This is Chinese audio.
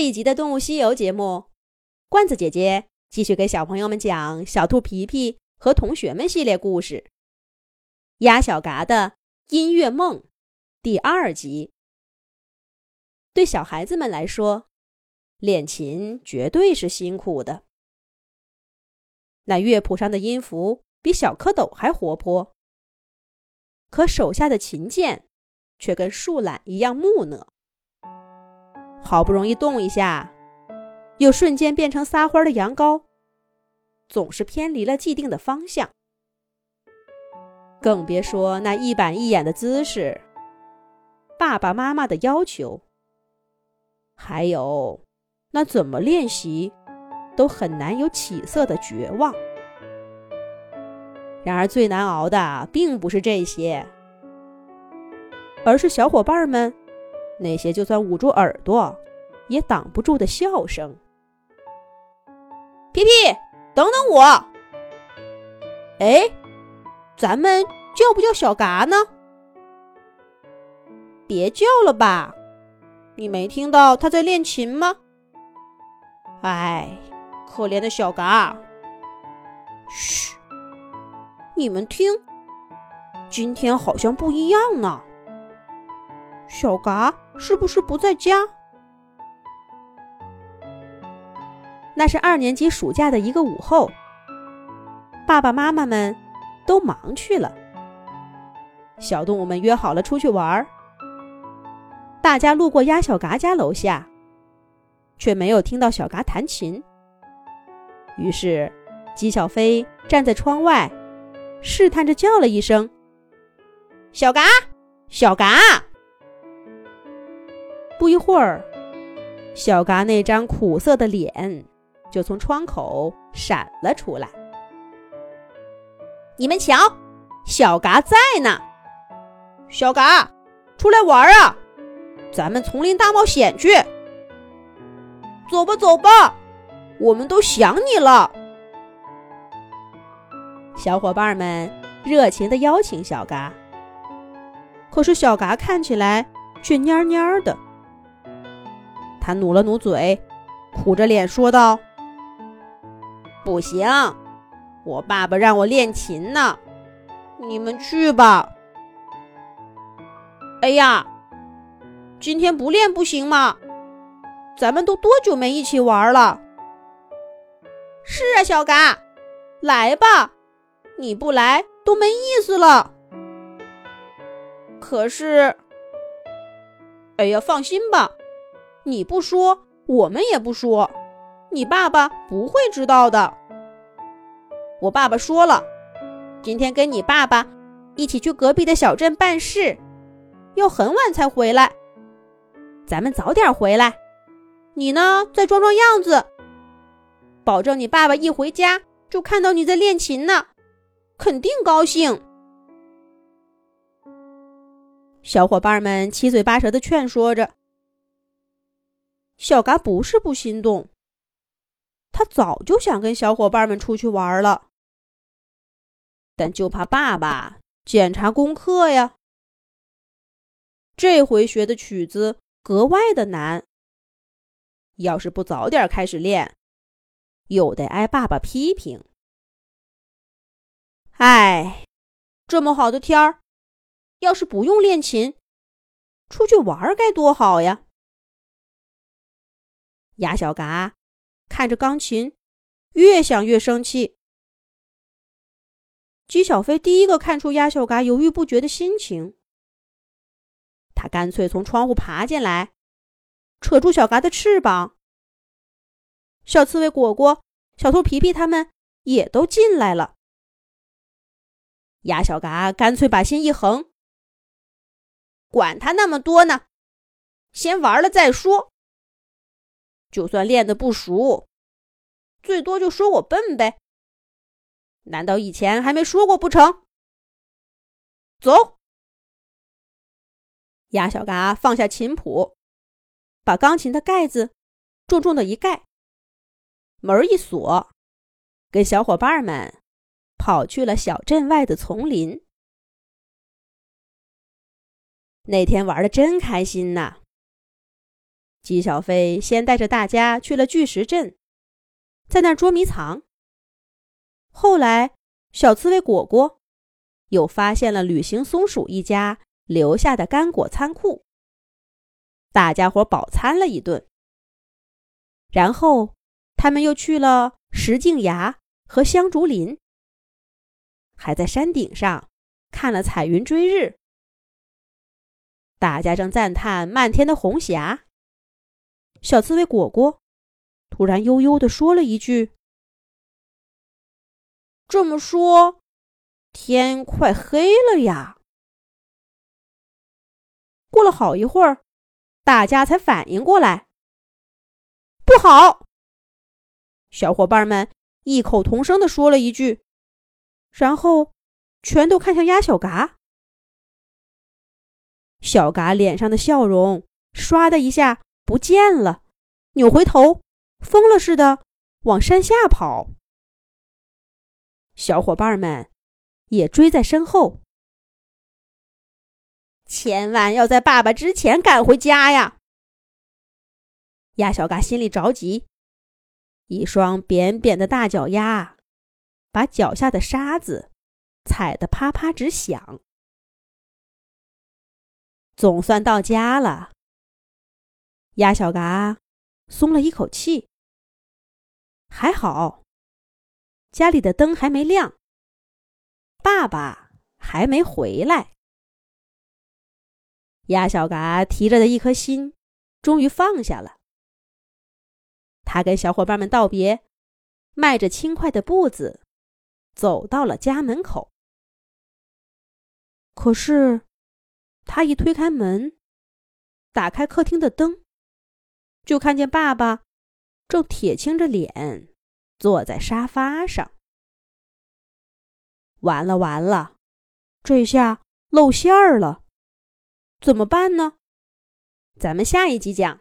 这一集的《动物西游》节目，罐子姐姐继续给小朋友们讲《小兔皮皮和同学们》系列故事，《鸭小嘎的音乐梦》第二集。对小孩子们来说，练琴绝对是辛苦的。那乐谱上的音符比小蝌蚪还活泼，可手下的琴键却跟树懒一样木讷。好不容易动一下，又瞬间变成撒欢的羊羔，总是偏离了既定的方向。更别说那一板一眼的姿势，爸爸妈妈的要求，还有那怎么练习都很难有起色的绝望。然而最难熬的并不是这些，而是小伙伴们。那些就算捂住耳朵，也挡不住的笑声。皮皮，等等我！哎，咱们叫不叫小嘎呢？别叫了吧，你没听到他在练琴吗？哎，可怜的小嘎！嘘，你们听，今天好像不一样呢。小嘎是不是不在家？那是二年级暑假的一个午后，爸爸妈妈们都忙去了，小动物们约好了出去玩儿。大家路过鸭小嘎家楼下，却没有听到小嘎弹琴。于是，姬小飞站在窗外，试探着叫了一声：“小嘎，小嘎。”一会儿，小嘎那张苦涩的脸就从窗口闪了出来。你们瞧，小嘎在呢！小嘎，出来玩啊！咱们丛林大冒险去！走吧，走吧，我们都想你了。小伙伴们热情的邀请小嘎，可是小嘎看起来却蔫蔫的。他努了努嘴，苦着脸说道：“不行，我爸爸让我练琴呢。你们去吧。”哎呀，今天不练不行吗？咱们都多久没一起玩了？是啊，小嘎，来吧，你不来都没意思了。可是，哎呀，放心吧。你不说，我们也不说，你爸爸不会知道的。我爸爸说了，今天跟你爸爸一起去隔壁的小镇办事，要很晚才回来。咱们早点回来，你呢再装装样子，保证你爸爸一回家就看到你在练琴呢，肯定高兴。小伙伴们七嘴八舌的劝说着。小嘎不是不心动，他早就想跟小伙伴们出去玩了，但就怕爸爸检查功课呀。这回学的曲子格外的难，要是不早点开始练，又得挨爸爸批评。哎，这么好的天儿，要是不用练琴，出去玩该多好呀！鸭小嘎看着钢琴，越想越生气。姬小飞第一个看出鸭小嘎犹豫不决的心情，他干脆从窗户爬进来，扯住小嘎的翅膀。小刺猬果果、小兔皮皮他们也都进来了。鸭小嘎干脆把心一横，管他那么多呢，先玩了再说。就算练得不熟，最多就说我笨呗。难道以前还没说过不成？走！鸭小嘎放下琴谱，把钢琴的盖子重重的一盖，门一锁，跟小伙伴们跑去了小镇外的丛林。那天玩的真开心呐！姬小飞先带着大家去了巨石镇，在那捉迷藏。后来，小刺猬果果又发现了旅行松鼠一家留下的干果仓库，大家伙饱餐了一顿。然后，他们又去了石径崖和香竹林，还在山顶上看了彩云追日。大家正赞叹漫天的红霞，小刺猬果果突然悠悠地说了一句：“这么说，天快黑了呀！”过了好一会儿，大家才反应过来，不好！小伙伴们异口同声地说了一句，然后全都看向鸭小嘎。小嘎脸上的笑容唰的一下不见了，扭回头，疯了似的往山下跑。小伙伴们也追在身后，千万要在爸爸之前赶回家呀！鸭小嘎心里着急，一双扁扁的大脚丫把脚下的沙子踩得啪啪直响。总算到家了，鸭小嘎松了一口气。还好，家里的灯还没亮，爸爸还没回来。鸭小嘎提着的一颗心终于放下了。他跟小伙伴们道别，迈着轻快的步子走到了家门口。可是。他一推开门，打开客厅的灯，就看见爸爸正铁青着脸坐在沙发上。完了完了，这下露馅儿了，怎么办呢？咱们下一集讲。